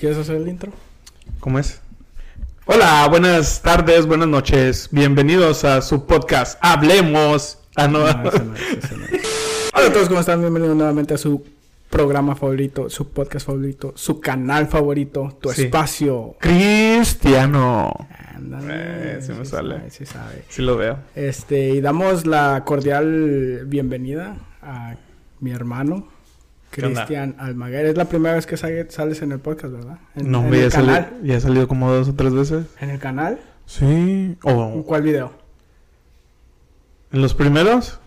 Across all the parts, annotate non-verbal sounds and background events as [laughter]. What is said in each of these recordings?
¿Quieres hacer el intro? ¿Cómo es? Hola, buenas tardes, buenas noches. Bienvenidos a su podcast Hablemos. Ah, no. [laughs] Hola a todos, ¿cómo están? Bienvenidos nuevamente a su programa favorito, su podcast favorito, su canal favorito, tu Sí. espacio. Cristiano. Ándale, Eh, sí me sale. sabe, sí sabe. Sí lo veo. Este, y damos la cordial bienvenida a mi hermano. Cristian Almaguer. Es la primera vez que sale- sales en el podcast, ¿verdad? En, No, en ya, el sali- canal. ya he salido como dos o tres veces. ¿En el canal? Sí. ¿En ¿O cuál video? en los primeros?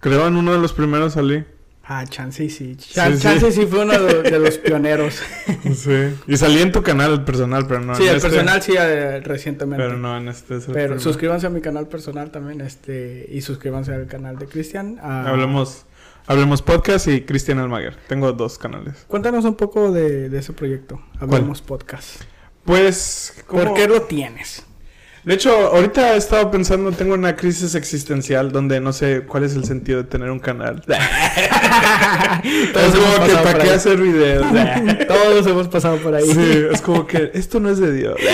Creo en uno de los primeros salí. Ah, Chance sí. Chan- Sí, sí. Chance sí fue uno de, de los pioneros. [laughs] Sí. Y salí en tu canal, el personal, pero no sí, en el este. personal sí, eh, recientemente. Pero no en este. es Pero suscríbanse a mi canal personal también, este, y suscríbanse al canal de Cristian. Hablemos, hablemos podcast y Cristian Almaguer. Tengo dos canales. Cuéntanos un poco de, de ese proyecto. Hablemos podcast. Pues, ¿cómo? ¿Por qué lo tienes? De hecho, ahorita he estado pensando, tengo una crisis existencial donde no sé cuál es el sentido de tener un canal. [laughs] Todos es como que para qué hacer videos. [laughs] Todos hemos pasado por ahí. sí, es como que esto no es de Dios. [laughs]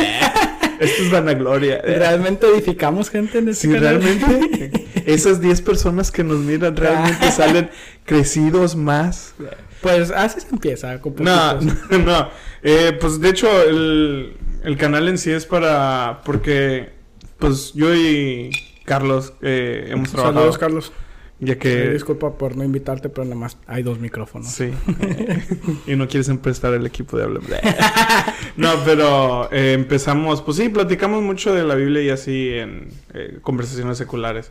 Esto es vanagloria. ¿Realmente edificamos gente en este Si canal? realmente esas 10 personas que nos miran realmente salen crecidos más. Pues así se empieza. Con No, [laughs] no, no. Eh, pues de hecho el, el canal en sí es para... Porque pues yo y Carlos eh, hemos trabajado. Saludos, Carlos. Ya que... disculpa por no invitarte, pero nada más hay dos micrófonos. Sí. [laughs] [laughs] y no quieres emprestar el equipo de Hablemos. no, pero eh, empezamos, pues sí, platicamos mucho de la Biblia y así en eh, conversaciones seculares.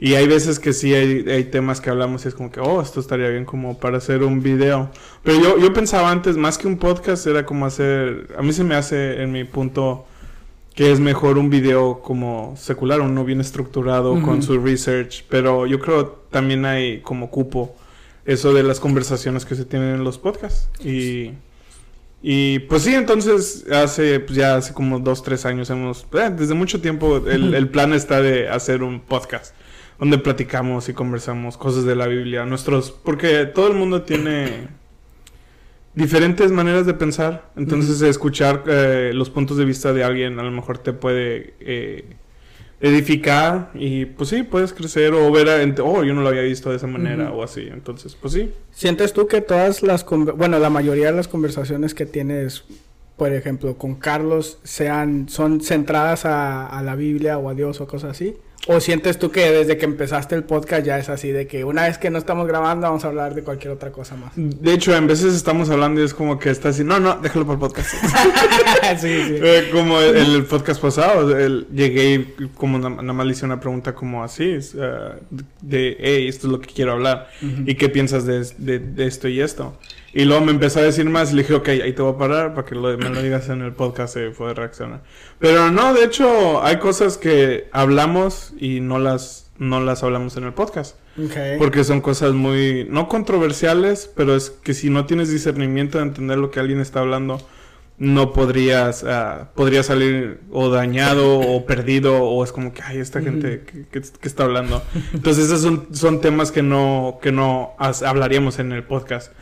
Y hay veces que sí hay, hay temas que hablamos y es como que, oh, esto estaría bien como para hacer un video. Pero yo, yo pensaba antes, más que un podcast, era como hacer, a mí se me hace en mi punto que es mejor un video como secular, uno bien estructurado con su research, pero yo creo también hay como cupo eso de las conversaciones que se tienen en los podcasts. Y, y pues sí, entonces hace pues ya hace como dos, tres años hemos, eh, desde mucho tiempo el, el plan está de hacer un podcast donde platicamos y conversamos cosas de la Biblia, nuestros, porque todo el mundo tiene diferentes maneras de pensar, entonces escuchar eh, los puntos de vista de alguien a lo mejor te puede eh, edificar y pues sí, puedes crecer o ver, a, oh, yo no lo había visto de esa manera o así, entonces pues sí. ¿Sientes tú que todas las, bueno, la mayoría de las conversaciones que tienes, por ejemplo, con Carlos, sean, son centradas a, a la Biblia o a Dios o cosas así? ¿O sientes tú que desde que empezaste el podcast ya es así, de que una vez que no estamos grabando vamos a hablar de cualquier otra cosa más? De hecho, en veces estamos hablando y es como que está así, no, no, déjalo para el podcast. [laughs] sí, sí. Eh, como el, el podcast pasado, el- llegué y como na- nada más le hice una pregunta como así, eh, de, hey, esto es lo que quiero hablar. ¿Y qué piensas de, de- de esto y esto? Y luego me empezó a decir más y le dije, ok, ahí te voy a parar para que lo- me lo digas en el podcast y pueda reaccionar. Pero no, de hecho, hay cosas que hablamos y no las, no las hablamos en el podcast. Ok. Porque son cosas muy, no controversiales, pero es que si no tienes discernimiento de entender lo que alguien está hablando, no podrías, ah, podría salir o dañado o perdido o es como que, ay, esta gente que, que- que está hablando. Entonces esos son, son temas que no, que no hablaríamos en el podcast.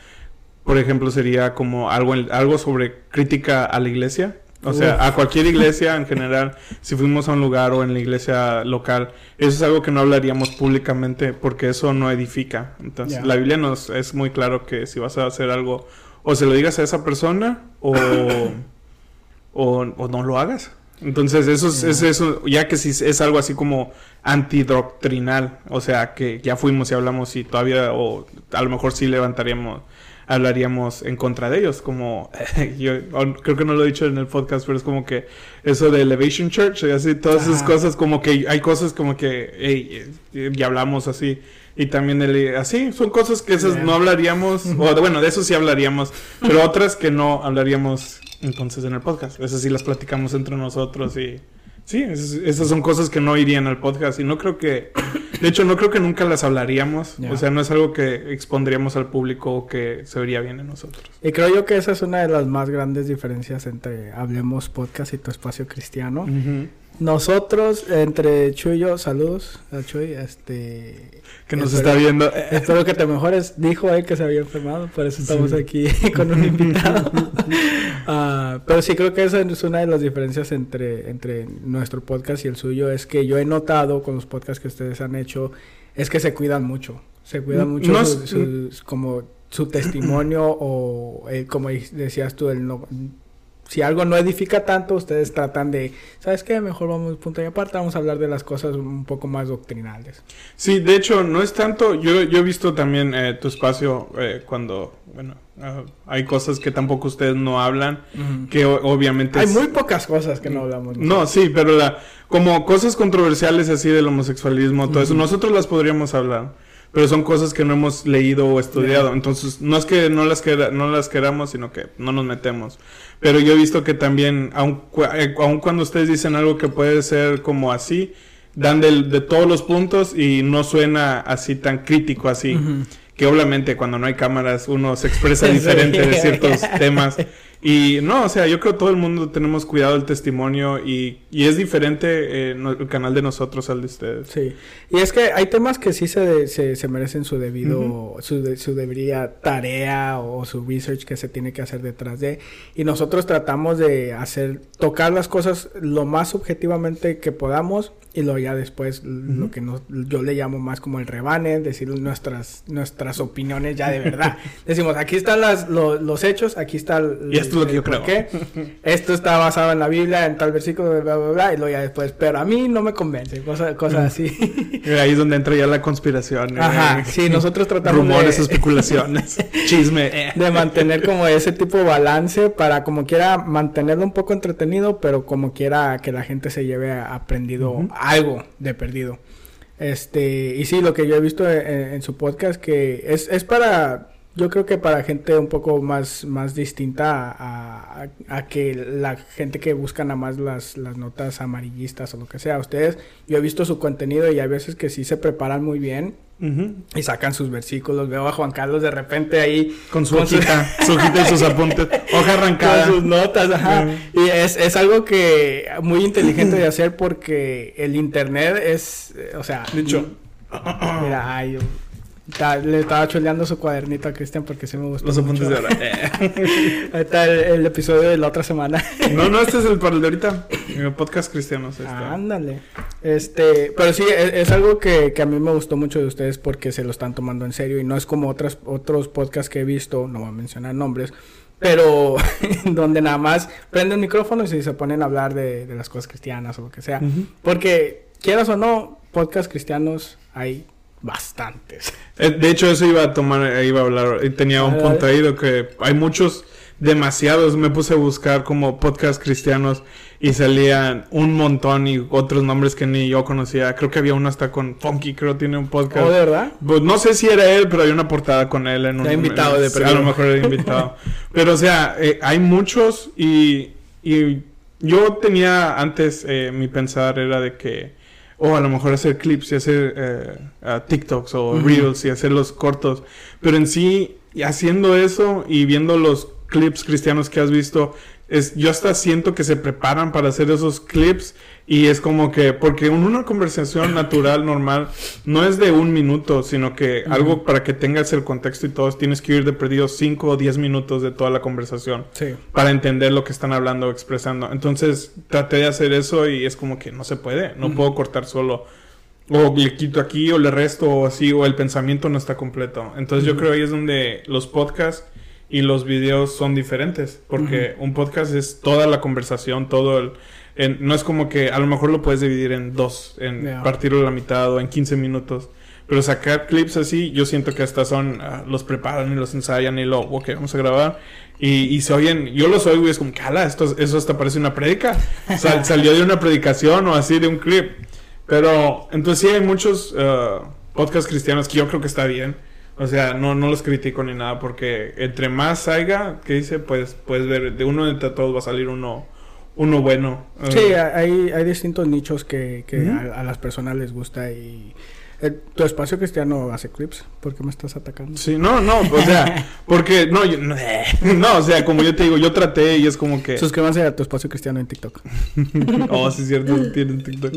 Por ejemplo, sería como algo, algo sobre crítica a la iglesia. O sea, Uf. a cualquier iglesia en general, si fuimos a un lugar o en la iglesia local, eso es algo que no hablaríamos públicamente porque eso no edifica. Entonces, la Biblia nos es muy claro que si vas a hacer algo, o se lo digas a esa persona o, [coughs] o, o no lo hagas. Entonces, eso es, es eso, ya que si es algo así como antidoctrinal, o sea, que ya fuimos y hablamos y todavía, o a lo mejor sí levantaríamos, hablaríamos en contra de ellos, como [laughs] yo creo que no lo he dicho en el podcast, pero es como que eso de Elevation Church y así, todas esas cosas, como que hay cosas como que, hey, ya hablamos así. Y también el, así, son cosas que esas no hablaríamos, [laughs] o bueno, de eso sí hablaríamos, pero otras que no hablaríamos entonces en el podcast. Esas sí las platicamos entre nosotros y sí, esas, esas son cosas que no irían al podcast y no creo que, de hecho no creo que nunca las hablaríamos, o sea, no es algo que expondríamos al público o que se vería bien en nosotros. Y creo yo que esa es una de las más grandes diferencias entre Hablemos Podcast y Tu Espacio Cristiano. Ujú. nosotros, entre Chuy y yo, saludos a Chuy, este... Que nos está viendo. Espero que te mejores. Dijo él que se había enfermado, por eso estamos aquí [laughs] con un invitado. Ah, pero sí creo que esa es una de las diferencias entre, entre nuestro podcast y el suyo. Es que yo he notado con los podcasts que ustedes han hecho, es que se cuidan mucho. Se cuidan mucho como su testimonio o, eh, como decías tú, el no, si algo no edifica tanto, ustedes tratan de, ¿sabes qué? Mejor vamos punto y aparte, vamos a hablar de las cosas un poco más doctrinales. Sí, de hecho, no es tanto, yo, yo he visto también eh, tu espacio eh, cuando, bueno, ah, hay cosas que tampoco ustedes no hablan, que obviamente... Hay muy pocas cosas que no hablamos. No, sí, pero la, como cosas controversiales así del homosexualismo, todo eso, nosotros las podríamos hablar pero son cosas que no hemos leído o estudiado. Entonces, no es que no las, no las queramos, sino que no nos metemos. Pero yo he visto que también, aun, eh, cuando ustedes dicen algo que puede ser como así, dan de todos los puntos y no suena así tan crítico así. Que obviamente cuando no hay cámaras uno se expresa [laughs] diferente de ciertos [laughs] temas. Y no, o sea, yo creo que todo el mundo tenemos cuidado del testimonio y, y es diferente eh, el canal de nosotros al de ustedes. Sí, y es que hay temas que sí se, se, se merecen su debido, su, su debería tarea o su research que se tiene que hacer detrás de. Y nosotros tratamos de hacer, tocar las cosas lo más objetivamente que podamos y luego ya después lo que yo le llamo más como el rebane, decir nuestras nuestras opiniones ya de verdad. [laughs] Decimos, aquí están las, los hechos, aquí está el, esto es lo que yo creo. [laughs] Esto está basado en la Biblia, en tal versículo, bla, bla, bla, y luego ya después, pero a mí no me convence, cosas, cosas así. [laughs] Ahí es donde entra ya la conspiración. Ajá, eh, sí, nosotros tratamos Rumores, especulaciones, [laughs] chisme. De mantener como ese tipo de balance para como quiera mantenerlo un poco entretenido, pero como quiera que la gente se lleve aprendido algo de perdido. Este, y sí, lo que yo he visto en, su podcast que es, es para, yo creo que para gente un poco más, más distinta a, a, que la gente que busca nada más las, las notas amarillistas o lo que sea. Ustedes, yo he visto su contenido y hay veces que sí se preparan muy bien y sacan sus versículos. Veo a Juan Carlos de repente ahí. Con su hojita, [laughs] su hojita y sus apuntes. Hoja arrancada. Con sus notas, ajá. Y es, es algo que muy inteligente de hacer porque el internet es, o sea... Dicho. Mira, ay, le estaba chuleando su cuadernito a Cristian porque sí me gustó. Los apuntes de ahora. [laughs] Ahí está el, episodio de la otra semana. [laughs] no, no, este es el para el de ahorita. Mi podcast cristiano. Este. ándale. Este, pero sí, es, es, algo que, que a mí me gustó mucho de ustedes porque se lo están tomando en serio y no es como otras, otros podcasts que he visto, no voy a mencionar nombres, pero [laughs] donde nada más prenden micrófonos y se ponen a hablar de, de las cosas cristianas o lo que sea. Porque, quieras o no, podcasts cristianos hay bastantes. Eh, de hecho, eso iba a tomar, eh, iba a hablar, tenía un punto ahí de que hay muchos, demasiados, me puse a buscar como podcast cristianos y salían un montón y otros nombres que ni yo conocía. Creo que había uno hasta con Funky, creo tiene un podcast. ¿Oh, de verdad? Pues no sé si era él, pero hay una portada con él en un... invitado de A lo mejor era [laughs] invitado. pero o sea, eh, hay muchos y, y yo tenía antes, mi pensar era de que o a lo mejor hacer clips y hacer eh, TikToks o Reels y hacer los cortos. Pero en sí, haciendo eso y viendo los clips cristianos que has visto, es, yo hasta siento que se preparan para hacer esos clips y es como que, porque una conversación [coughs] natural, normal, no es de un minuto, sino que algo para que tengas el contexto y todo, tienes que ir de perdido 5 o 10 minutos de toda la conversación para entender lo que están hablando o expresando. Entonces traté de hacer eso y es como que no se puede, no puedo cortar solo. O le quito aquí o le resto o así, o el pensamiento no está completo. Entonces yo creo ahí es donde los podcasts y los videos son diferentes, porque un podcast es toda la conversación, todo el no es como que a lo mejor lo puedes dividir en dos, en partirlo a la mitad o en 15 minutos. Pero sacar clips así, yo siento que hasta son, ah, los preparan y los ensayan y lo, ok, vamos a grabar. Y, y se oyen, yo los oigo y es como, cala, esto, eso hasta parece una predica. [laughs] salió de una predicación o así de un clip. Pero entonces sí hay muchos uh, podcasts cristianos que yo creo que está bien. O sea, no, no los critico ni nada porque entre más haya, que dice, pues puedes ver, de uno de todos va a salir uno uno bueno. Sí, hay, hay distintos nichos que, que a, las personas les gusta y Eh, tu espacio cristiano hace clips. ¿Por qué me estás atacando? Sí, no, no, o sea, [laughs] porque, no, yo- no, no, o sea, como yo te digo, yo traté y es como que... Suscríbanse a tu espacio cristiano en TikTok. [laughs] oh, sí es cierto, tienen TikTok.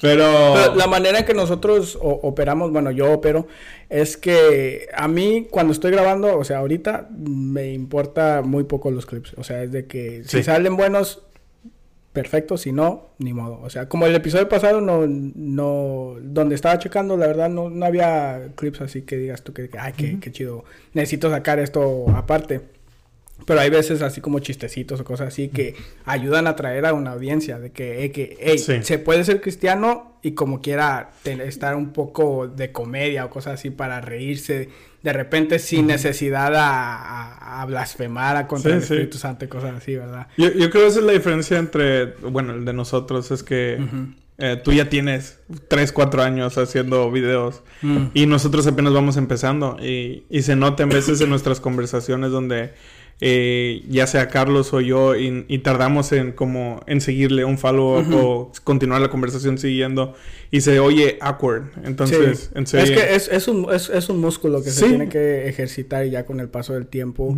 Pero... Pero la manera en que nosotros o- operamos, bueno, yo opero, es que a mí cuando estoy grabando, o sea, ahorita me importa muy poco los clips. O sea, es de que si Sí. salen buenos, perfecto, si no, ni modo. O sea, como el episodio pasado, no, no, donde estaba checando, la verdad, no, no había clips así que digas tú que, que, ay, qué, qué chido, necesito sacar esto aparte. Pero hay veces así como chistecitos o cosas así que ayudan a atraer a una audiencia de que, eh, que hey, Sí. se puede ser cristiano y como quiera estar un poco de comedia o cosas así para reírse de repente sin necesidad a, a- a blasfemar a contra Sí, el sí. Espíritu Santo y cosas así, ¿verdad? Yo, yo creo que esa es la diferencia entre, bueno, el de nosotros, es que eh, tú ya tienes 3, 4 años haciendo videos Mm. y nosotros apenas vamos empezando y, y se nota en veces en nuestras conversaciones donde eh, ya sea Carlos o yo y, y tardamos en como en seguirle un follow o continuar la conversación siguiendo y se oye awkward. Entonces, Sí. en serio, Es que es, es, un, es, es un músculo que se tiene que ejercitar y ya con el paso del tiempo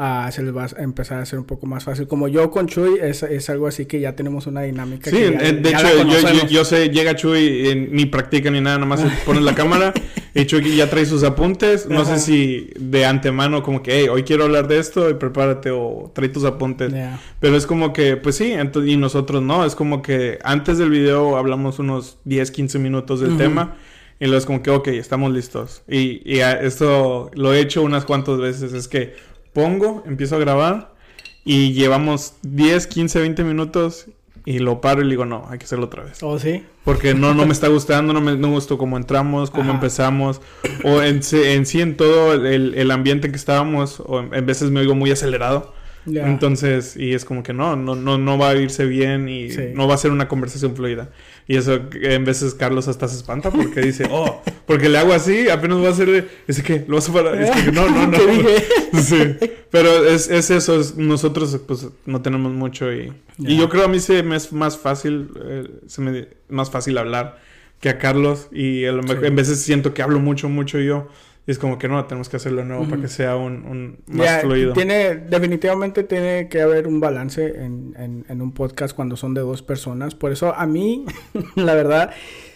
ah, se les va a empezar a hacer un poco más fácil. Como yo con Chuy es, es algo así que ya tenemos una dinámica. Sí, que ya- eh, de ya hecho, yo, yo, yo sé, llega Chuy, y ni practica ni nada, nada más pones la cámara [laughs] y Chuy ya trae sus apuntes. No Ajá. sé si de antemano, como que, hey, hoy quiero hablar de esto y prepárate o trae tus apuntes. Pero es como que, pues sí, y nosotros no, es como que antes del video hablamos unos 10, 15 minutos del tema. Y luego es como que, ok, estamos listos. Y, esto lo he hecho unas cuantas veces. Es que pongo, empiezo a grabar y llevamos 10, 15, 20 minutos y lo paro y le digo, no, hay que hacerlo otra vez. ¿Oh, sí? Porque no, no me está gustando, no me, no gustó cómo entramos, cómo Ajá. empezamos, o en, en sí en todo el, el ambiente que estábamos, o en, en veces me oigo muy acelerado. Entonces, y es como que no, no, no, no va a irse bien y Sí. no va a ser una conversación fluida. Y eso en veces Carlos hasta se espanta porque dice, oh, porque le hago así, apenas va a hacer, dice que lo vas a parar. Es que no, no, [laughs] no. Pero es, es eso, es- nosotros pues no tenemos mucho y, y yo creo a mí se me es más fácil, eh, se me es más fácil hablar que a Carlos y a lo mejor- Sí. en veces siento que hablo mucho, mucho yo y es como que no, tenemos que hacerlo nuevo para que sea un, un más fluido. Tiene, definitivamente tiene que haber un balance en, en, en un podcast cuando son de dos personas. Por eso a mí, [laughs] la verdad,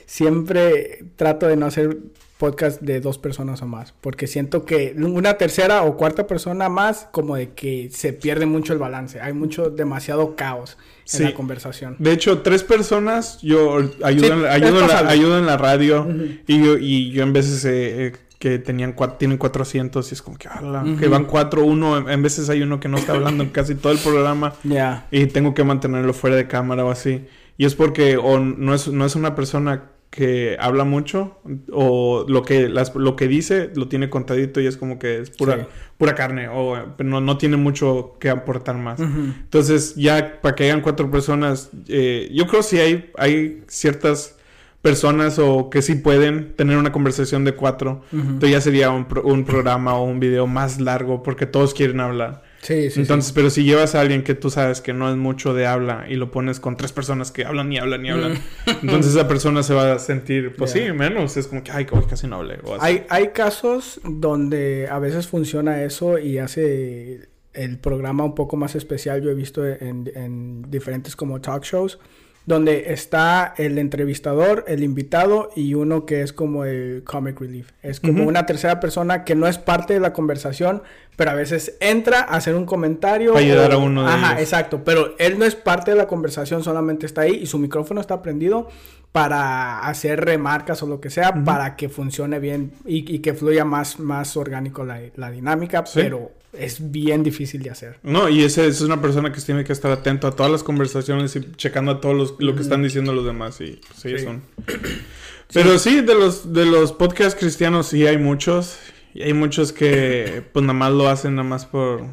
siempre trato de no hacer podcast de dos personas o más. Porque siento que una tercera o cuarta persona más, como de que se pierde mucho el balance. Hay mucho, demasiado caos en la conversación. De hecho, tres personas yo ayudo, Sí, en, es ayudo, en la, pasable. ayudo en la radio y, yo, y yo en veces eh, eh, que tenían cua- tienen 400 y es como que, ala, que van cuatro, uno, en, en veces hay uno que no está hablando en casi todo el programa [laughs] y tengo que mantenerlo fuera de cámara o así. Y es porque o no es, no es una persona que habla mucho o lo que las, lo que dice lo tiene contadito y es como que es pura Sí. pura carne o no, no tiene mucho que aportar más. Entonces, ya para que hayan cuatro personas, eh, yo creo si hay, hay ciertas personas o que sí pueden tener una conversación de cuatro, entonces ya sería un, pro- un programa o un video más largo porque todos quieren hablar. Sí, sí, Entonces, pero si llevas a alguien que tú sabes que no es mucho de habla y lo pones con tres personas que hablan y hablan y hablan, [laughs] entonces esa persona se va a sentir, pues Mm. Sí, menos. Es como que, ay, casi no hablé. o. Hay, hay casos donde a veces funciona eso y hace el programa un poco más especial. Yo he visto en, en diferentes como talk shows donde está el entrevistador, el invitado y uno que es como el comic relief. Es como una tercera persona que no es parte de la conversación, pero a veces entra a hacer un comentario. Para ayudar o- a uno de Ajá, ellos. exacto. Pero él no es parte de la conversación, solamente está ahí y su micrófono está prendido para hacer remarcas o lo que sea, para que funcione bien y, y que fluya más, más orgánico la, la dinámica, Sí. pero es bien difícil de hacer. No, y ese, ese es una persona que tiene que estar atento a todas las conversaciones y checando a todos los, lo que están diciendo los demás. Y sí, Sí. son. [clears throat] Pero sí, de los, de los podcasts cristianos sí hay muchos. Y hay muchos que pues nada más lo hacen nada más por...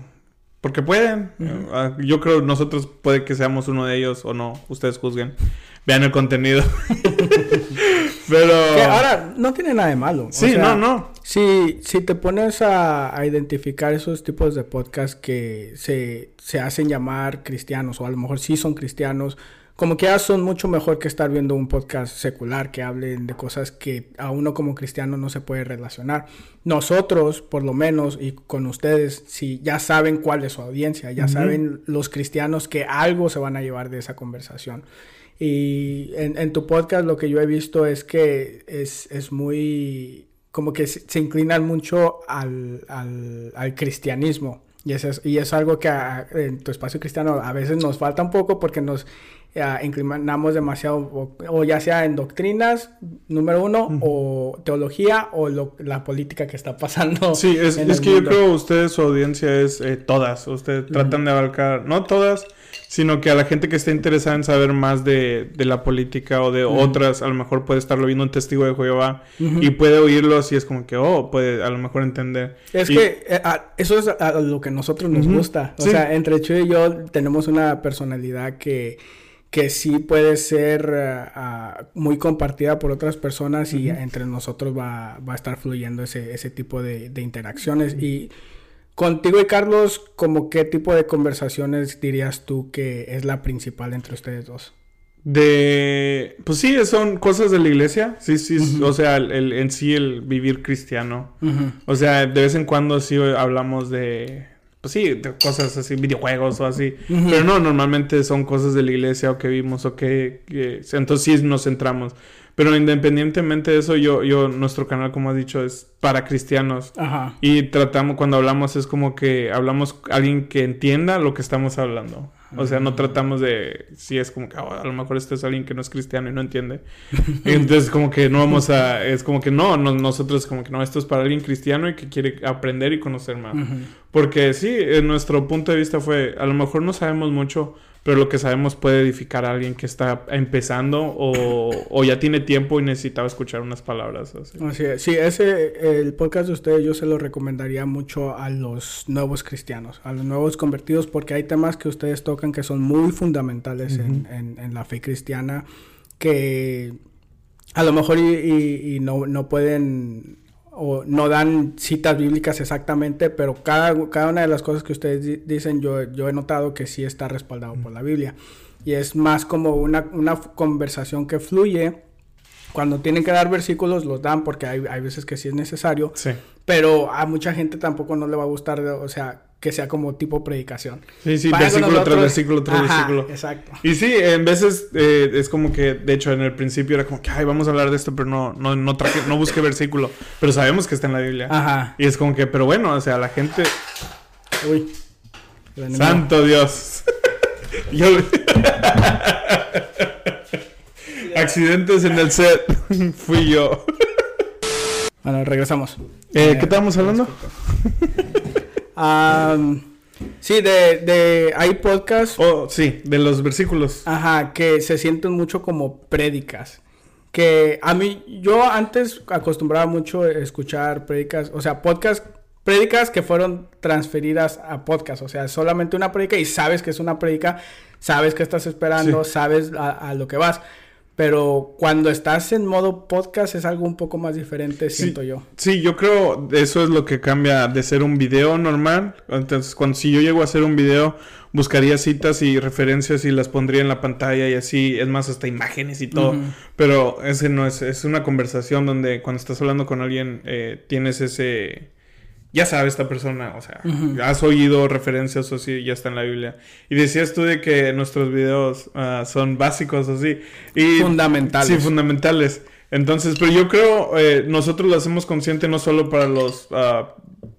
Porque pueden. Ah, Yo creo nosotros puede que seamos uno de ellos o no. Ustedes juzguen. Vean el contenido. [laughs] Pero... Que ahora, no tiene nada de malo. o. Sí, sea, no, no. Si, si te pones a, a identificar esos tipos de podcasts que se, se hacen llamar cristianos, o a lo mejor sí son cristianos, como que ya son mucho mejor que estar viendo un podcast secular que hablen de cosas que a uno como cristiano no se puede relacionar. Nosotros, por lo menos, y con ustedes, si ya saben cuál es su audiencia, ya saben los cristianos que algo se van a llevar de esa conversación. Y en, tu podcast lo que yo he visto es que es, es muy, como que se, inclinan mucho al, al, al cristianismo. Y, es, y es algo que en tu espacio cristiano a veces nos falta un poco porque nos inclinamos demasiado, o, ya sea en doctrinas, número uno, o teología, o la política que está pasando. Sí, es, es que yo creo ustedes, su audiencia es eh, todas. Ustedes tratan de abarcar, no todas, sino que a la gente que esté interesada en saber más de, de la política o de otras, a lo mejor puede estarlo viendo un testigo de Jehová y puede oírlo así, es como que, oh, puede a lo mejor entender. Es que eh, eso es a lo que a nosotros nos gusta. O sea, entre Chuy y yo tenemos una personalidad que que sí puede ser eh, muy compartida por otras personas y entre nosotros va, va, a estar fluyendo ese, ese tipo de, de interacciones. Y contigo y Carlos, ¿como qué tipo de conversaciones dirías tú que es la principal entre ustedes dos? De, pues sí, son cosas de la iglesia, sí, sí, o sea, el, en sí el vivir cristiano, o sea, de vez en cuando sí hablamos de, pues sí, cosas así, videojuegos o así. Pero no, normalmente son cosas de la iglesia o que vimos o que, entonces sí nos centramos. Pero independientemente de eso, yo, yo, nuestro canal, como has dicho, es para cristianos. Ajá. Y tratamos, cuando hablamos, es como que hablamos alguien que entienda lo que estamos hablando. O sea, no tratamos de, si es como que oh, a lo mejor este es alguien que no es cristiano y no entiende. [laughs] Entonces, como que no vamos a, es como que no, nosotros como que no, esto es para alguien cristiano y que quiere aprender y conocer más. Porque sí, en nuestro punto de vista fue, a lo mejor no sabemos mucho, pero lo que sabemos puede edificar a alguien que está empezando o, o ya tiene tiempo y necesitaba escuchar unas palabras. Así. así es. Sí, ese, el podcast de ustedes yo se lo recomendaría mucho a los nuevos cristianos, a los nuevos convertidos, porque hay temas que ustedes tocan que son muy fundamentales en, en, la fe cristiana, que a lo mejor y, y no, no pueden o no dan citas bíblicas exactamente, pero cada, cada una de las cosas que ustedes dicen yo, yo he notado que sí está respaldado por la Biblia. Y es más como una, una conversación que fluye. Cuando tienen que dar versículos los dan porque hay, hay veces que sí es necesario. Sí. Pero a mucha gente tampoco no le va a gustar, o sea, que sea como tipo predicación. Sí, sí, versículo tras versículo tras versículo. Exacto. Y sí, en veces eh, es como que, de hecho, en el principio era como que, ay, vamos a hablar de esto, pero no, no, no, traje, no busqué versículo. Pero sabemos que está en la Biblia. Ajá. Y es como que, pero bueno, o sea, la gente. Uy. Santo Dios. [laughs] Yo... Accidentes en el set. [laughs] Fui yo. bueno, regresamos. Eh, ¿Qué estábamos hablando? Sí, de, de, hay podcasts. Oh, sí, de los versículos. Ajá, que se sienten mucho como prédicas. Que a mí, yo antes acostumbraba mucho a escuchar prédicas, o sea, podcast, prédicas que fueron transferidas a podcast, o sea, solamente una prédica y sabes que es una prédica, sabes que estás esperando, sabes a, lo que vas. Pero cuando estás en modo podcast es algo un poco más diferente, siento yo. Sí, yo creo eso es lo que cambia de ser un video normal. Entonces, cuando si yo llego a hacer un video, buscaría citas y referencias y las pondría en la pantalla y así, es más, hasta imágenes y todo. Pero ese no es, es una conversación donde cuando estás hablando con alguien eh, tienes ese ya sabe esta persona, o sea, has oído referencias o así, ya está en la Biblia. Y decías tú de que nuestros videos ah, son básicos así. Y, fundamentales. Sí, fundamentales. Entonces, pero yo creo, eh, nosotros lo hacemos consciente no solo para los, uh,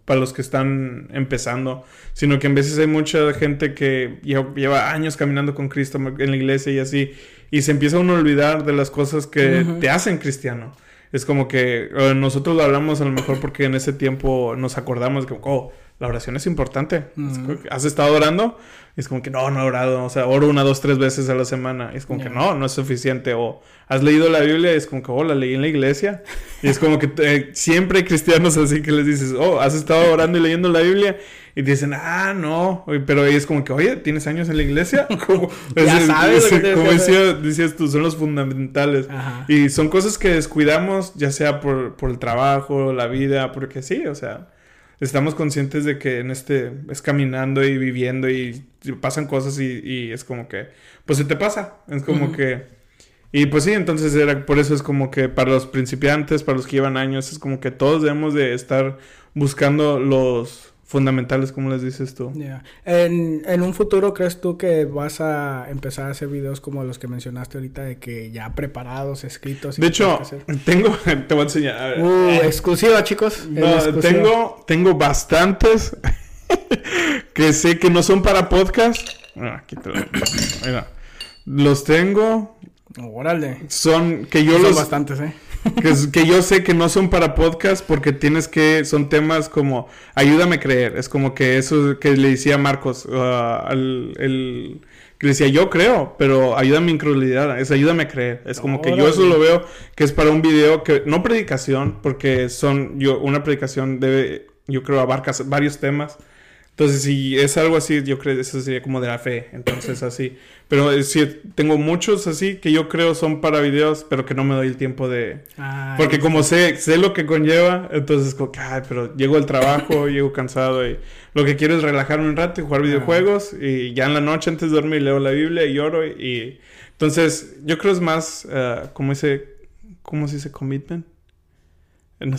para los que están empezando, sino que en veces hay mucha gente que lleva, años caminando con Cristo en la iglesia y así, y se empieza uno a olvidar de las cosas que te hacen cristiano es como que eh, nosotros lo hablamos a lo mejor porque en ese tiempo nos acordamos que, oh, la oración es importante. ¿Has estado orando? es como que no, no he orado. O sea, oro una, dos, tres veces a la semana. es como que no, no es suficiente. O has leído la Biblia. es como que, oh, la leí en la iglesia. Y es como que eh, siempre hay cristianos así que les dices, oh, has estado orando y leyendo la Biblia. Y dicen, ah, no. Pero ahí es como que, oye, ¿tienes años en la iglesia? [laughs] Como, ya sabes. como decía, decías tú, son los fundamentales. Y son cosas que descuidamos, ya sea por, por el trabajo, la vida, porque sí, o sea estamos conscientes de que en este es caminando y viviendo y, pasan cosas y, y, es como que, pues se te pasa, es como que, y pues sí, entonces era, por eso es como que para los principiantes, para los que llevan años, es como que todos debemos de estar buscando los fundamentales, como les dices tú. En, en, un futuro, ¿crees tú que vas a empezar a hacer videos como los que mencionaste ahorita, de que ya preparados, escritos? de hecho, tengo, [laughs] te voy a enseñar. Uh, exclusiva, chicos. tengo, tengo bastantes [laughs] que sé que no son para podcast. Ah, aquí te lo... Mira, los tengo. Órale. Son que yo son los. bastantes, ¿eh? [laughs] que, que, yo sé que no son para podcast porque tienes que, son temas como, ayúdame a creer, es como que eso que le decía Marcos, uh, al, el, que le decía, yo creo, pero ayúdame a incredulidad, es ayúdame a creer, es como que yo eso lo veo que es para un video que, no predicación, porque son, yo, una predicación debe, yo creo, abarca varios temas, entonces, si es algo así, yo creo que eso sería como de la fe. Entonces, así. Pero eh, sí, tengo muchos así que yo creo son para videos, pero que no me doy el tiempo de... Porque como sé, sé lo que conlleva, entonces como que, ay, pero llego al trabajo, [laughs] llego cansado y lo que quiero es relajarme un rato y jugar videojuegos y ya en la noche antes de dormir leo la Biblia y lloro y... Entonces, yo creo es más, uh, como ese, ¿cómo se dice? Commitment.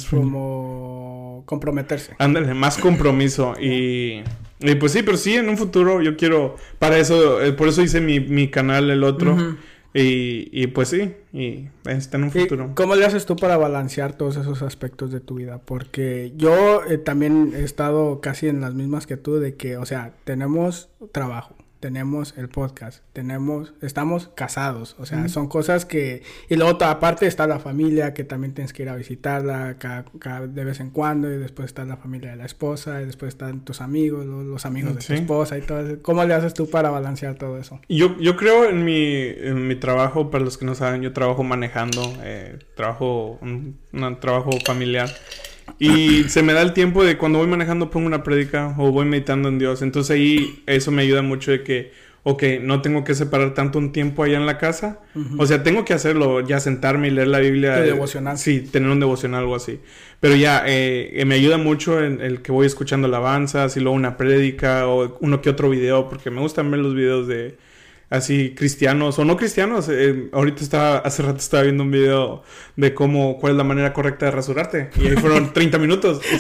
Como comprometerse. Ándale, más compromiso. y, y, pues sí, pero sí, en un futuro yo quiero, para eso, eh, por eso hice mi, mi canal, el otro. y, y, pues sí, y está en un futuro. ¿Cómo le haces tú para balancear todos esos aspectos de tu vida? Porque yo eh, también he estado casi en las mismas que tú, de que, o sea, tenemos trabajo, tenemos el podcast, tenemos, estamos casados, o sea, son cosas que, y luego aparte está la familia que también tienes que ir a visitarla cada, de vez en cuando, y después está la familia de la esposa, y después están tus amigos, los, amigos de tu esposa y todo eso. ¿Cómo le haces tú para balancear todo eso? Yo, yo creo en mi, en mi trabajo, para los que no saben, yo trabajo manejando, eh, trabajo, un trabajo familiar. Y se me da el tiempo de cuando voy manejando pongo una prédica o voy meditando en Dios. Entonces ahí eso me ayuda mucho de que, ok, no tengo que separar tanto un tiempo allá en la casa. O sea, tengo que hacerlo, ya sentarme y leer la Biblia. Devocional. Sí, tener un devocional, algo así. Pero ya, eh, eh, me ayuda mucho en el que voy escuchando alabanzas y luego una prédica o uno que otro video, porque me gustan ver los videos de así cristianos o no cristianos. Eh, ahorita estaba, hace rato estaba viendo un video de cómo, cuál es la manera correcta de rasurarte. Y ahí fueron [laughs] 30 minutos. [laughs]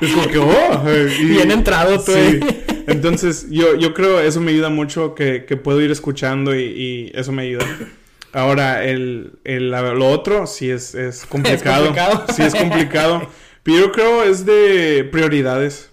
Es como, que, oh. Bien entrado tú. Sí. Entonces, yo, yo creo eso me ayuda mucho que, que puedo ir escuchando y, y, eso me ayuda. Ahora, el, el, lo otro sí es, es [laughs] complicado. ¿Es complicado? Sí es complicado. Pero yo creo es de prioridades.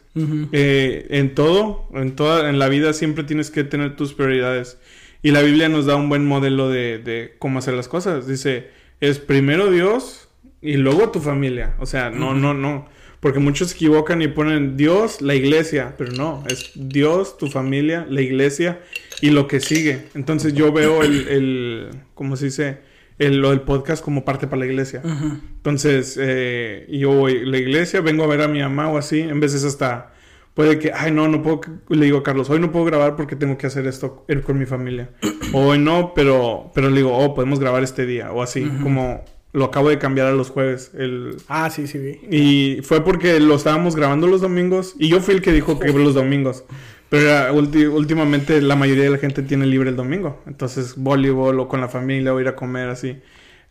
Eh, en todo, en toda, en la vida siempre tienes que tener tus prioridades. Y la Biblia nos da un buen modelo de, cómo hacer las cosas. Dice, es primero Dios y luego tu familia. O sea, no, no, no. Porque muchos se equivocan y ponen Dios, la iglesia, pero no, es Dios, tu familia, la iglesia y lo que sigue. Entonces yo veo el, el ¿cómo se dice? El, lo del podcast como parte para la iglesia. Entonces, eh, yo voy a la iglesia, vengo a ver a mi mamá o así, en veces hasta puede que, ay, no, no puedo, le digo a Carlos, hoy no puedo grabar porque tengo que hacer esto con mi familia. O [clears throat] hoy no, pero, pero le digo, oh, podemos grabar este día, o así, como lo acabo de cambiar a los jueves. El... Ah, sí, sí, vi. Y fue porque lo estábamos grabando los domingos y yo fui el que dijo que los domingos. Pero últimamente la mayoría de la gente tiene libre el domingo. Entonces, voleibol o con la familia o ir a comer así.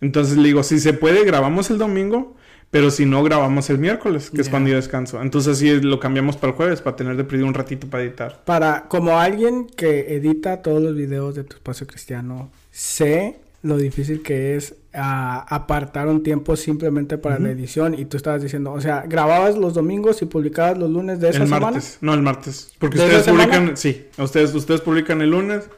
Entonces le digo, si se puede, grabamos el domingo pero si no, grabamos el miércoles, que es cuando yo descanso. Entonces sí lo cambiamos para el jueves, para tener de perdido un ratito para editar. Para, como alguien que edita todos los videos de tu espacio cristiano, sé lo difícil que es apartar un tiempo simplemente para la edición. Y tú estabas diciendo, o sea, grababas los domingos y publicabas los lunes de esa el martes. No, el martes. Porque ustedes publican, sí, ustedes, ustedes publican el lunes.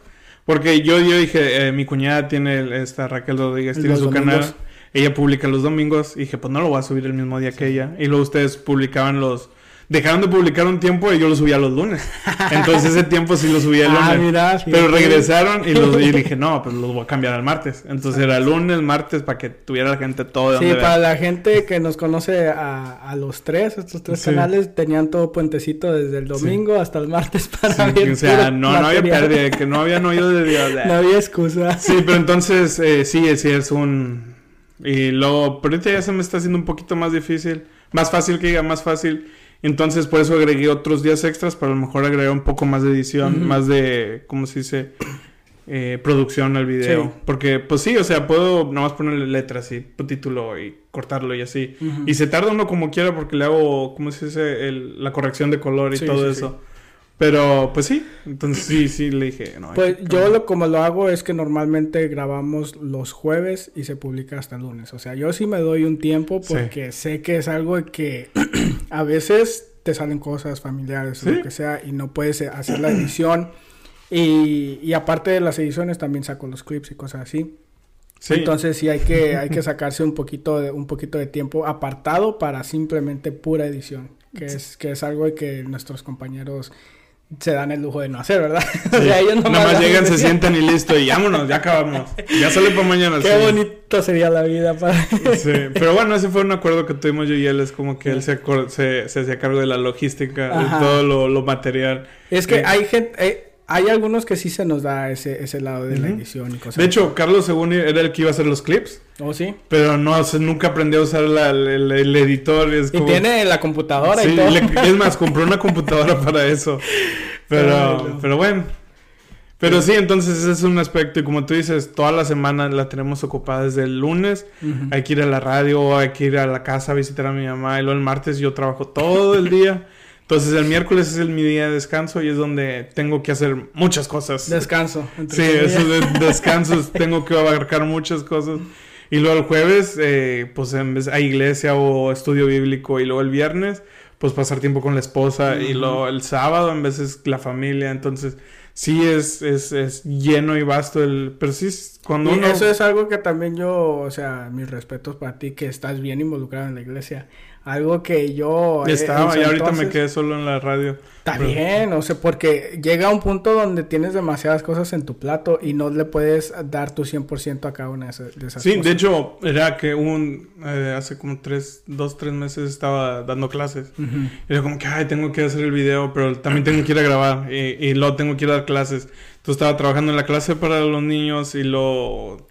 Porque yo, yo dije, eh, mi cuñada tiene, esta Raquel Rodríguez, tiene su canal ella publica los domingos y dije, pues no lo voy a subir el mismo día que ella. Y luego ustedes publicaban los... Dejaron de publicar un tiempo y yo lo subía los lunes. Entonces ese tiempo sí lo subía el [laughs] ah, lunes. Ah, mira, Pero regresaron y, los, y [laughs] dije, no, pues los voy a cambiar al martes. Entonces era lunes, martes, para que tuviera la gente todo de Sí, para la gente que nos conoce a, a los tres, estos tres canales, tenían todo puentecito desde el domingo hasta el martes [laughs] para ver. O sea, no, no había pérdida, que no habían oído de Dios. no había excusa. Sí, pero entonces eh, sí, sí es un y luego, pero ahorita ya se me está haciendo un poquito más difícil. Más fácil que diga, más fácil. Entonces, por eso agregué otros días extras para a lo mejor agregar un poco más de edición, más de, ¿cómo se dice? Eh, producción al video. Porque, pues sí, o sea, puedo nada más ponerle letras y título y cortarlo y así. Y se tarda uno como quiera porque le hago, ¿cómo se dice? la corrección de color y todo eso. Pero, pues sí, entonces sí, sí, le dije, no. Pues yo lo, como lo hago es que normalmente grabamos los jueves y se publica hasta el lunes. O sea, yo sí me doy un tiempo porque sé que es algo que a veces te salen cosas familiares o lo que sea y no puedes hacer la edición. Y, y aparte de las ediciones también saco los clips y cosas así. Sí. Entonces sí hay que, hay que sacarse un poquito de, un poquito de tiempo apartado para simplemente pura edición. Que es, que es algo que nuestros compañeros se dan el lujo de no hacer, ¿verdad? [laughs] o sea, ellos Nada más llegan, se sientan y listo, y vámonos, ya acabamos. Ya sale para mañana. [laughs] Qué bonito sería la vida para... [laughs] sí, pero bueno, ese fue un acuerdo que tuvimos yo y él, es como que él se, se, se hacía cargo de la logística, de todo lo, lo, material. Es que eh, hay gente... Eh, hay algunos que sí se nos da ese, ese lado de la edición y cosas De hecho, Carlos, según era el que iba a hacer los clips. ¿Oh, sí? Pero no, nunca aprendió a usar el, editor. Es y tiene la computadora y todo. es más, compró una computadora [laughs] para eso. Pero, pero bueno. Pero sí. entonces ese es un aspecto. Y como tú dices, toda la semana la tenemos ocupada desde el lunes. Hay que ir a la radio, hay que ir a la casa a visitar a mi mamá. Y luego el martes yo trabajo todo el día. [laughs] Entonces el miércoles es el, mi día de descanso y es donde tengo que hacer muchas cosas. Descanso. Sí, eso de descansos tengo que abarcar muchas cosas. Y luego el jueves, eh, pues en vez hay iglesia o estudio bíblico y luego el viernes, pues pasar tiempo con la esposa y luego el sábado en veces la familia. Entonces sí es, es, es lleno y vasto el... Pero sí, cuando y eso es algo que también yo, o sea, mis respetos para ti que estás bien involucrado en la iglesia. Algo que yo... Estaba y ahorita me quedé solo en la radio. Está bien, o sea, porque llega un punto donde tienes demasiadas cosas en tu plato y no le puedes dar tu 100% a cada una de esas, cosas. Sí, de hecho, era que un... Eh, hace como tres, dos, tres meses estaba dando clases. Y era como que, ay, tengo que hacer el video, pero también tengo que ir a grabar y, y luego tengo que ir a dar clases. Entonces estaba trabajando en la clase para los niños y lo...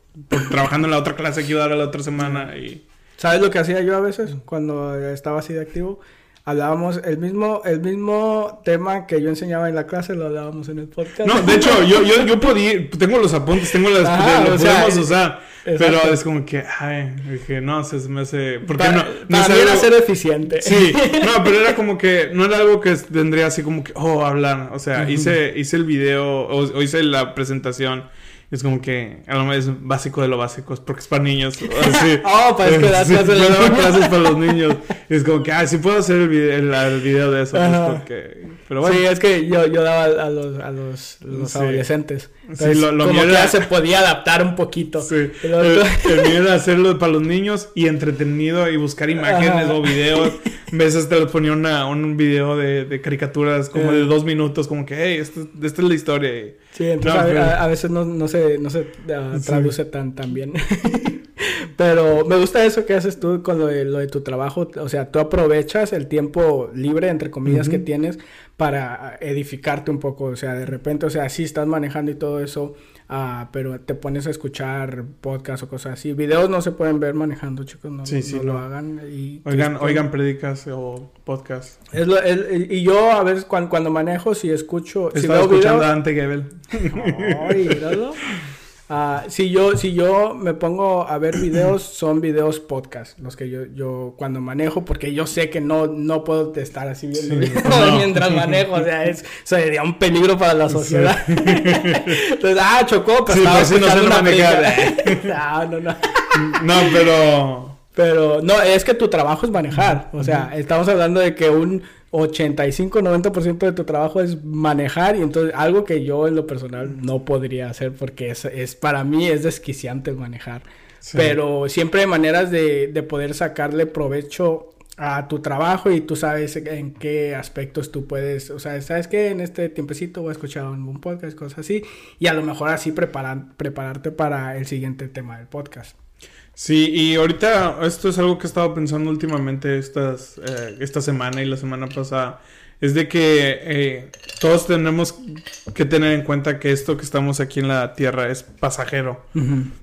trabajando en la otra clase que iba a dar la otra semana y... ¿Sabes lo que hacía yo a veces cuando estaba así de activo? Hablábamos el mismo, el mismo tema que yo enseñaba en la clase, lo hablábamos en el podcast. No, de hecho, [laughs] yo, yo, yo podía, tengo los apuntes, tengo las, Ajá, lo podemos usar. Pero es como que, ay, dije, no, se me hace, porque para, no, no para era ser eficiente. Sí, no, [laughs] pero era como que, no era algo que tendría así como que, oh, hablar, o sea, hice, hice el video, o, o hice la presentación es como que a lo mejor es básico de lo básico, es porque es para niños. Así. [laughs] oh, para que das [laughs] clases para los niños. es como que, ah, sí puedo hacer el video, el, video de eso. Pues porque... Pero bueno. Sí, es que yo, yo daba a los, a los, los adolescentes. sí, lo, lo como que ya se podía adaptar un poquito. Sí. El, el, mío era hacerlo para los niños y entretenido y buscar imágenes o videos. [laughs] Veces te les ponía una, un video de, de caricaturas como de dos minutos, como que, hey, esta, esta es la historia. Sí, entonces a, veces no, no se, no se uh, traduce tan, tan bien. [laughs] Pero me gusta eso que haces tú con lo de, lo de, tu trabajo. O sea, tú aprovechas el tiempo libre, entre comillas, que tienes para edificarte un poco. O sea, de repente, o sea, sí estás manejando y todo eso, uh, pero te pones a escuchar podcast o cosas así. Videos no se pueden ver manejando, chicos, no, sí, sí, no lo hagan. Y, oigan, oigan predicas o podcast. Es lo, y yo a veces cuando, cuando manejo, si escucho... Estaba si veo escuchando videos, a Dante Gebel. Ay, Uh, si yo si yo me pongo a ver videos [clears throat] son videos podcast los que yo yo cuando manejo porque yo sé que no no puedo estar así viendo [laughs] mientras manejo o sea es sería un peligro para la sociedad. [laughs] Entonces ah chocó pero estaba escuchando no, una [laughs] no, no no. No pero pero no es que tu trabajo es manejar o sea estamos hablando de que un 85-90% de tu trabajo es manejar y entonces algo que yo en lo personal no podría hacer porque es, es para mí es desquiciante manejar. Pero siempre hay maneras de, de, poder sacarle provecho a tu trabajo y tú sabes en qué aspectos tú puedes, o sea, sabes que en este tiempecito voy a escuchar un podcast, cosas así, y a lo mejor así preparar, prepararte para el siguiente tema del podcast. Sí, y ahorita esto es algo que he estado pensando últimamente estas, eh, esta semana y la semana pasada. es de que eh, todos tenemos que tener en cuenta que esto que estamos aquí en la tierra es pasajero.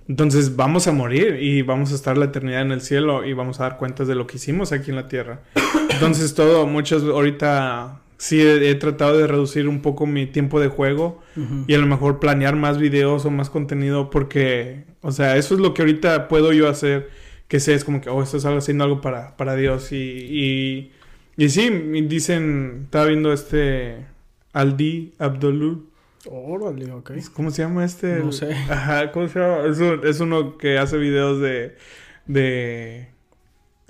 Entonces vamos a morir y vamos a estar la eternidad en el cielo y vamos a dar cuentas de lo que hicimos aquí en la tierra. [coughs] Entonces todo, muchos ahorita sí he, tratado de reducir un poco mi tiempo de juego y a lo mejor planear más videos o más contenido porque, o sea, eso es lo que ahorita puedo yo hacer, que sé, es como que, oh, estás haciendo algo para, para Dios y, y, y sí, dicen, estaba viendo este Aldi Abdulul. Órale, ok. ¿Cómo se llama este? No sé. Ajá, ¿cómo se llama? Es, es uno que hace videos de, de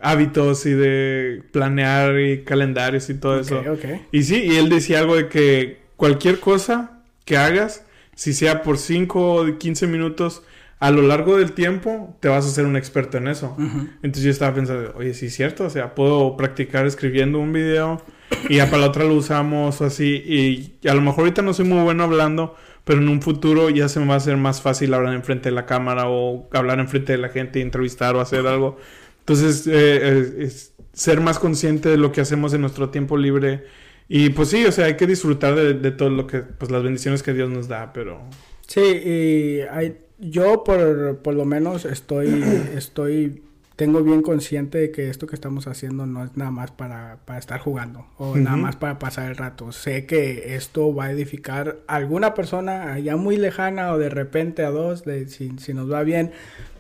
hábitos y de planear y calendarios y todo eso. Y sí, y él decía algo de que cualquier cosa que hagas, si sea por 5 o 15 minutos, a lo largo del tiempo te vas a ser un experto en eso. Entonces yo estaba pensando, oye, sí es cierto, o sea, puedo practicar escribiendo un video y ya para la otra lo usamos o así. Y, a lo mejor ahorita no soy muy bueno hablando, pero en un futuro ya se me va a hacer más fácil hablar enfrente de la cámara o hablar enfrente de la gente, entrevistar o hacer algo. Entonces, eh, ser más consciente de lo que hacemos en nuestro tiempo libre. Y pues sí, o sea, hay que disfrutar de, todo lo que, pues las bendiciones que Dios nos da, pero... Sí, y hay, yo por, por lo menos estoy, [clears throat] estoy, tengo bien consciente de que esto que estamos haciendo no es nada más para, para estar jugando o nada más para pasar el rato. Sé que esto va a edificar a alguna persona allá muy lejana o de repente a dos, de, si, si nos va bien,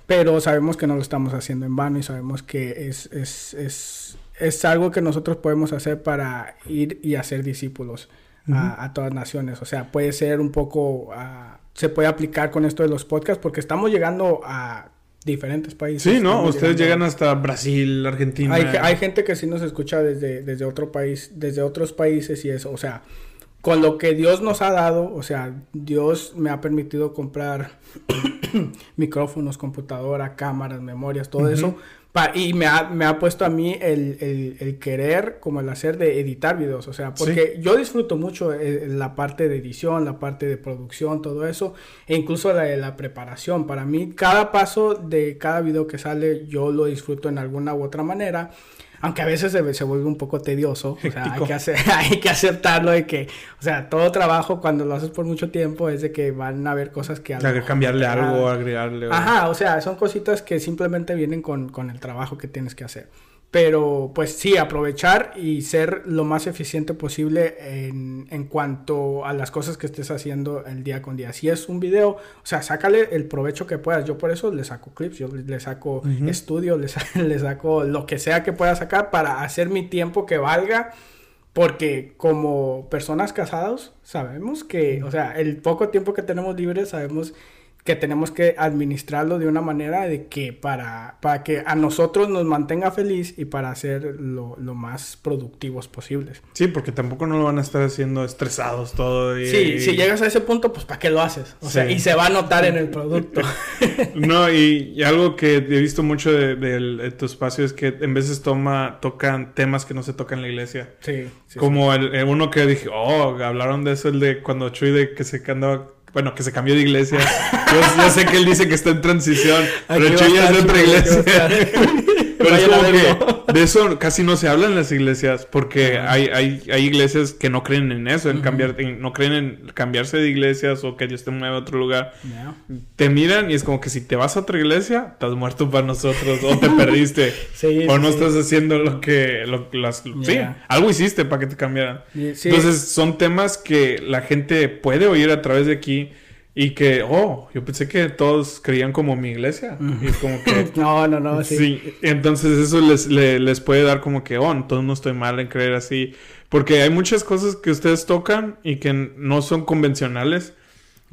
pero sabemos que no lo estamos haciendo en vano y sabemos que es, es, es, es algo que nosotros podemos hacer para ir y hacer discípulos a, a, todas naciones. O sea, puede ser un poco, uh, se puede aplicar con esto de los podcasts porque estamos llegando a diferentes países. Sí, ¿no? Ustedes llegan hasta Brasil, Argentina. Hay, hay, gente que sí nos escucha desde, desde otro país, desde otros países y eso, o sea, con lo que Dios nos ha dado, o sea, Dios me ha permitido comprar [clears throat] micrófonos, computadora, cámaras, memorias, todo eso. y me ha, me ha, puesto a mí el, el, querer como el hacer de editar videos. O sea, porque yo disfruto mucho eh, la parte de edición, la parte de producción, todo eso. E incluso la de la preparación. Para mí, cada paso de cada video que sale, yo lo disfruto en alguna u otra manera aunque a veces se, se vuelve un poco tedioso, o sea, hay que, hacer, [laughs] hay que aceptarlo de que, o sea, todo trabajo cuando lo haces por mucho tiempo es de que van a haber cosas que... Que cambiarle algo, agregarle. Ajá, o sea, son cositas que simplemente vienen con, con el trabajo que tienes que hacer. Pero pues sí, aprovechar y ser lo más eficiente posible en, en, cuanto a las cosas que estés haciendo el día con día. Si es un video, o sea, sácale el provecho que puedas. Yo por eso le saco clips, yo le, saco estudio, le, [laughs] le, saco lo que sea que pueda sacar para hacer mi tiempo que valga. Porque como personas casados sabemos que, o sea, el poco tiempo que tenemos libre sabemos que tenemos que administrarlo de una manera de que para, para que a nosotros nos mantenga feliz y para ser lo, lo, más productivos posibles. Sí, porque tampoco no lo van a estar haciendo estresados todo. Y, sí, si llegas a ese punto, pues ¿para qué lo haces? O sea, y se va a notar en el [laughs] producto. [laughs] no, y, algo que he visto mucho de, tu espacio es que en veces toma, tocan temas que no se tocan en la iglesia. Sí. Como El, uno que dije, oh, hablaron de eso, el de cuando Chuy de que se andaba bueno, que se cambió de iglesia. Yo, sé que él dice que está en transición, [laughs] pero Chuy es de otra iglesia. Pero es como que de eso casi no se habla en las iglesias, porque hay, hay, hay iglesias que no creen en eso, en cambiar, no creen en cambiarse de iglesias o que Dios te mueva a otro lugar. Te miran y es como que si te vas a otra iglesia, estás muerto para nosotros, o te perdiste, [laughs] o no estás haciendo lo que, lo, las, sí, algo hiciste para que te cambiaran. Entonces son temas que la gente puede oír a través de aquí y que, oh, yo pensé que todos creían como mi iglesia. Y como que... [laughs] no, no, no, sí. entonces eso les, les, puede dar como que, oh, entonces no estoy mal en creer así. Porque hay muchas cosas que ustedes tocan y que no son convencionales.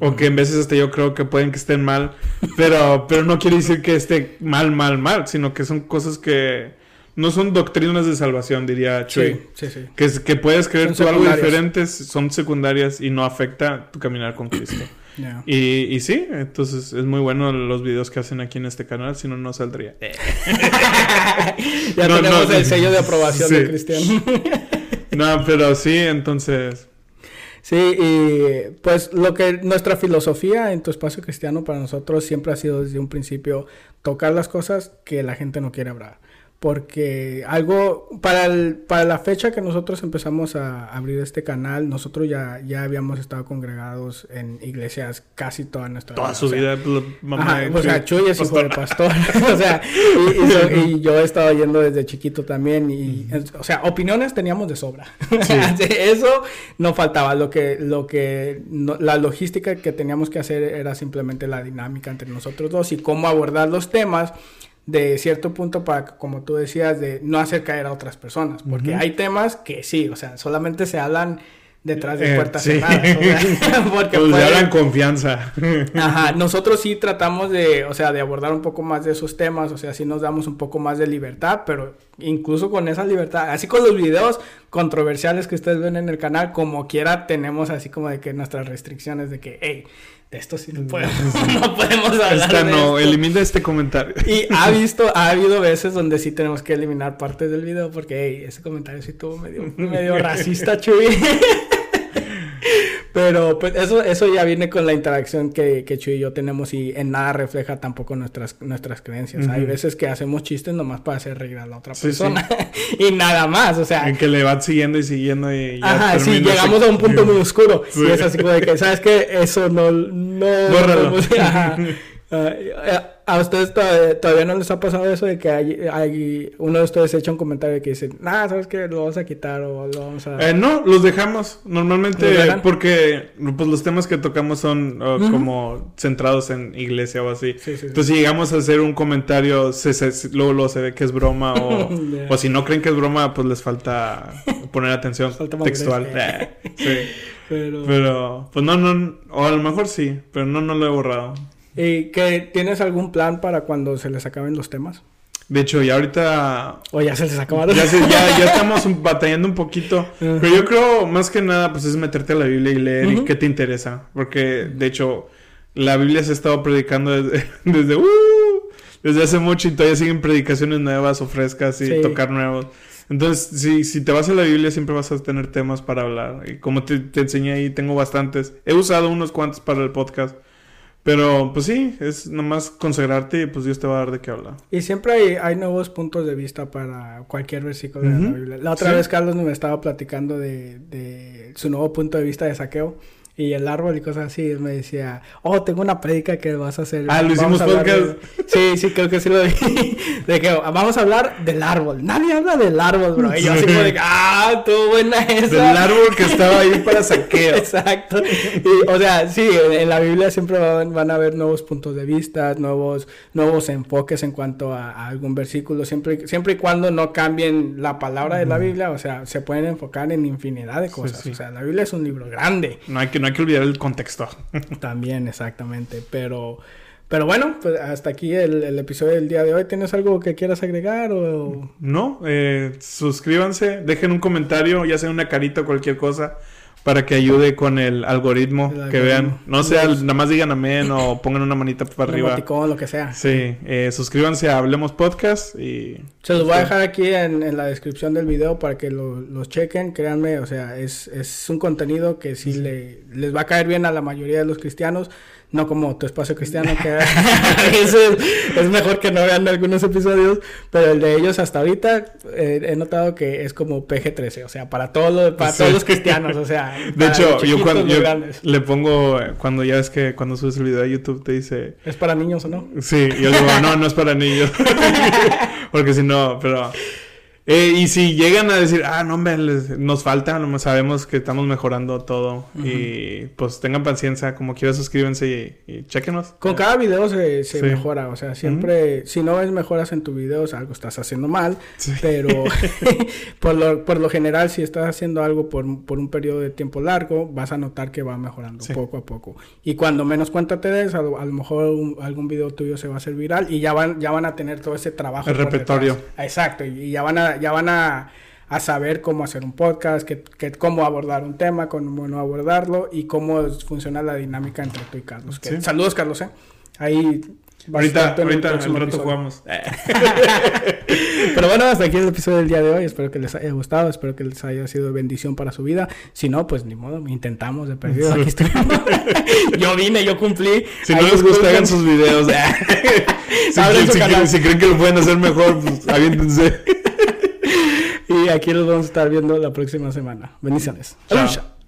O que en veces hasta yo creo que pueden que estén mal. Pero, pero no quiere decir que esté mal, mal, mal. Sino que son cosas que no son doctrinas de salvación, diría Chuy. Sí, sí, sí. Que, que puedes creer tú algo diferente, son secundarias y no afecta tu caminar con Cristo. Y, y, sí, entonces es muy bueno los videos que hacen aquí en este canal, si no, no saldría. [laughs] ya tenemos el sello de aprobación de Cristian. [laughs] no, pero sí, entonces... Sí, y pues lo que nuestra filosofía en tu espacio cristiano para nosotros siempre ha sido desde un principio tocar las cosas que la gente no quiere hablar. Porque algo para el, para la fecha que nosotros empezamos a abrir este canal nosotros ya ya habíamos estado congregados en iglesias casi toda nuestra Toda vida, su o sea, vida. mamá, o sea, Chuy, es hijo de [laughs] pastor. [laughs] o sea, y, y so- y yo he estado yendo desde chiquito también. Y, o sea, opiniones teníamos de sobra. [laughs] Eso no faltaba. Lo que, lo que, no- la logística que teníamos que hacer era simplemente la dinámica entre nosotros dos y cómo abordar los temas de cierto punto para, que, como tú decías, de no hacer caer a otras personas. Porque hay temas que sí, o sea, solamente se hablan detrás de Eh, puertas sí. cerradas. o sea, [laughs] [laughs] porque Pues pueden- hablan confianza. Ajá, [laughs] nosotros sí tratamos de, o sea, de abordar un poco más de esos temas, o sea, sí nos damos un poco más de libertad, pero incluso con esa libertad, así con los videos controversiales que ustedes ven en el canal, como quiera tenemos así como de que nuestras restricciones de que, hey, de esto sí no podemos, [laughs] no podemos hablar Esta de no, esto". elimina este comentario. Y ha [laughs] visto, ha habido veces donde sí tenemos que eliminar partes del video porque, hey, ese comentario sí estuvo medio, medio [laughs] racista, Chuy. Pero pues eso, eso ya viene con la interacción que, que Chuy y yo tenemos y en nada refleja tampoco nuestras, nuestras creencias. Hay veces que hacemos chistes nomás para hacer reír a la otra Sí, persona. [laughs] y nada más, o sea. En que le van siguiendo y siguiendo y ya Ajá, sí, termina llegamos a un punto muy oscuro. Sí. [laughs] Y es así como de que, ¿sabes qué? Eso no... no no- ajá. [laughs] Ah, eh, a ustedes todavía, todavía no les ha pasado eso de que hay, hay- uno de ustedes echa un comentario que dice, nah, ¿sabes qué? Lo vamos a quitar o lo vamos a... Eh, no, los dejamos normalmente porque pues los temas que tocamos son uh, como centrados en iglesia o así. Sí, sí, sí. Entonces si llegamos a hacer un comentario, se, se- luego, luego se ve que es broma o, [laughs] o si no creen que es broma, pues les falta poner atención [laughs] Falta textual. eh. [laughs] Eh, sí. Pero... Pero pues no, no, o a lo mejor sí, pero no, no lo he borrado. ¿Y que tienes algún plan para cuando se les acaben los temas? De hecho, ya ahorita O ya se les acabaron. Ya, sé, ya, ya estamos batallando un poquito. [laughs] Pero yo creo, más que nada, pues es meterte a la Biblia y leer y qué te interesa. Porque, de hecho, la Biblia se ha estado predicando desde, [laughs] desde, uh, desde hace mucho y todavía siguen predicaciones nuevas o frescas y Sí. tocar nuevos. Entonces, si, si te vas a la Biblia, siempre vas a tener temas para hablar. Y como te, te enseñé ahí, tengo bastantes. He usado unos cuantos para el podcast. Pero, pues sí, es nomás consagrarte y pues Dios te va a dar de qué hablar. Y siempre hay, hay nuevos puntos de vista para cualquier versículo de la. Biblia. La otra Sí. vez Carlos me estaba platicando de, de su nuevo punto de vista de saqueo y el árbol y cosas así. Me decía, oh, tengo una prédica que vas a hacer. Ah, lo hicimos hablar de- podcast. Sí, sí, creo que sí lo vi. [laughs] De que vamos a hablar del árbol. Nadie habla del árbol, bro. Y yo así como de, que, ah, estuvo buena esa. Del árbol que estaba ahí para saqueo. [laughs] Exacto. Y, o sea, sí, en, la Biblia siempre van, van a haber nuevos puntos de vista, nuevos, nuevos enfoques en cuanto a, a algún versículo, siempre, siempre y cuando no cambien la palabra de la Biblia, o sea, se pueden enfocar en infinidad de cosas. sí. O sea, la Biblia es un libro grande. No hay que, no hay que olvidar el contexto. [laughs] También, exactamente. Pero, pero bueno, pues hasta aquí el, el episodio del día de hoy. ¿Tienes algo que quieras agregar o...? No, eh, suscríbanse, dejen un comentario, ya sea una carita o cualquier cosa, para que ayude con el algoritmo, El que vean. No sea, nada más digan amén o [laughs] pongan una manita para arriba. emoticón, lo que sea. Sí, eh, suscríbanse a Hablemos Podcast y... Se los voy a dejar aquí en, en la descripción del video para que lo- los chequen. Créanme, o sea, es, es un contenido que sí le, les va a caer bien a la mayoría de los cristianos. No como tu espacio cristiano, que [laughs] [laughs] a veces es mejor que no vean algunos episodios. Pero el de ellos hasta ahorita eh, he notado que es como PG-13. O sea, para, todo lo- para Sí. todos los cristianos. O sea, De hecho, yo cuando yo le pongo, cuando ya ves que cuando subes el video a YouTube te dice... ¿Es para niños o no? Sí, yo digo, no, no es para niños. [laughs] Porque si no, pero... eh, y si llegan a decir, ah, no, hombre, les- nos falta, no sabemos que estamos mejorando todo. Y pues tengan paciencia, como quieran suscríbanse y, y chéquenos. Con cada video se, se Sí. mejora, o sea, siempre, si no ves mejoras en tu video, es algo estás haciendo mal, Sí. pero [laughs] [laughs] por, lo, por lo general, si estás haciendo algo por, por un periodo de tiempo largo, vas a notar que va mejorando Sí. poco a poco. Y cuando menos cuenta te des, a, a lo mejor un- algún video tuyo se va a hacer viral y ya van, ya van a tener todo ese trabajo. El repertorio. detrás. Exacto, y, y ya van a, ya van a, a saber cómo hacer un podcast, que, que- cómo abordar un tema, cómo no abordarlo y cómo funciona la dinámica entre tú y Carlos. Que- Sí. Saludos, Carlos, ¿eh? Ahí Ahorita, el ahorita, al próximo rato episodio. jugamos. [laughs] Pero bueno, hasta aquí el episodio del día de hoy. Espero que les haya gustado. Espero que les haya sido bendición para su vida. Si no, pues ni modo. Intentamos de perdido. Aquí [laughs] [laughs] yo vine, yo cumplí. Si no les gusta, hagan sus videos. si, creen, si creen que lo pueden hacer mejor, pues aviéntense. Y aquí los vamos a estar viendo la próxima semana. Bendiciones. Chao.